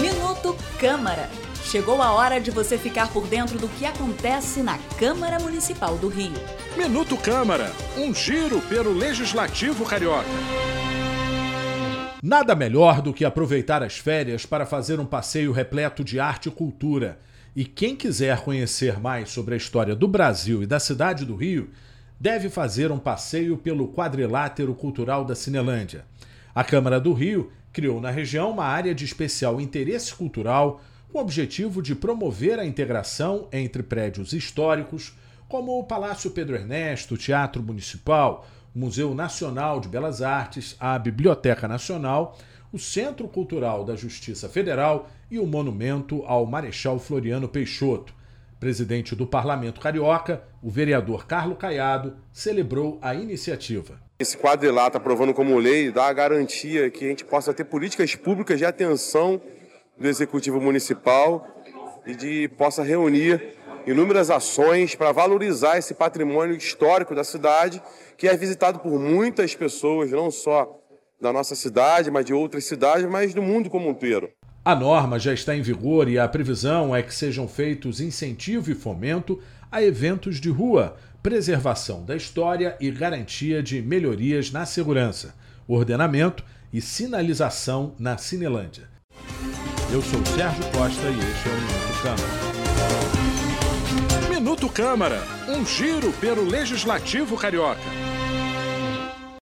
Minuto Câmara. Chegou a hora de você ficar por dentro do que acontece na Câmara Municipal do Rio. Minuto Câmara, um giro pelo Legislativo Carioca. Nada melhor do que aproveitar as férias para fazer um passeio repleto de arte e cultura. E quem quiser conhecer mais sobre a história do Brasil e da cidade do Rio, deve fazer um passeio pelo quadrilátero cultural da Cinelândia. A Câmara do Rio criou na região uma área de especial interesse cultural com o objetivo de promover a integração entre prédios históricos, como o Palácio Pedro Ernesto, o Teatro Municipal, o Museu Nacional de Belas Artes, a Biblioteca Nacional, o Centro Cultural da Justiça Federal e o Monumento ao Marechal Floriano Peixoto. Presidente do Parlamento Carioca, o vereador Carlo Caiado, celebrou a iniciativa. Esse quadrilátero aprovando como lei dá a garantia que a gente possa ter políticas públicas de atenção do Executivo Municipal e de possa reunir inúmeras ações para valorizar esse patrimônio histórico da cidade, que é visitado por muitas pessoas, não só da nossa cidade, mas de outras cidades, mas do mundo como um todo. A norma já está em vigor e a previsão é que sejam feitos incentivo e fomento a eventos de rua, preservação da história e garantia de melhorias na segurança, ordenamento e sinalização na Cinelândia. Eu sou Sérgio Costa e este é o Minuto Câmara. Minuto Câmara, um giro pelo Legislativo Carioca.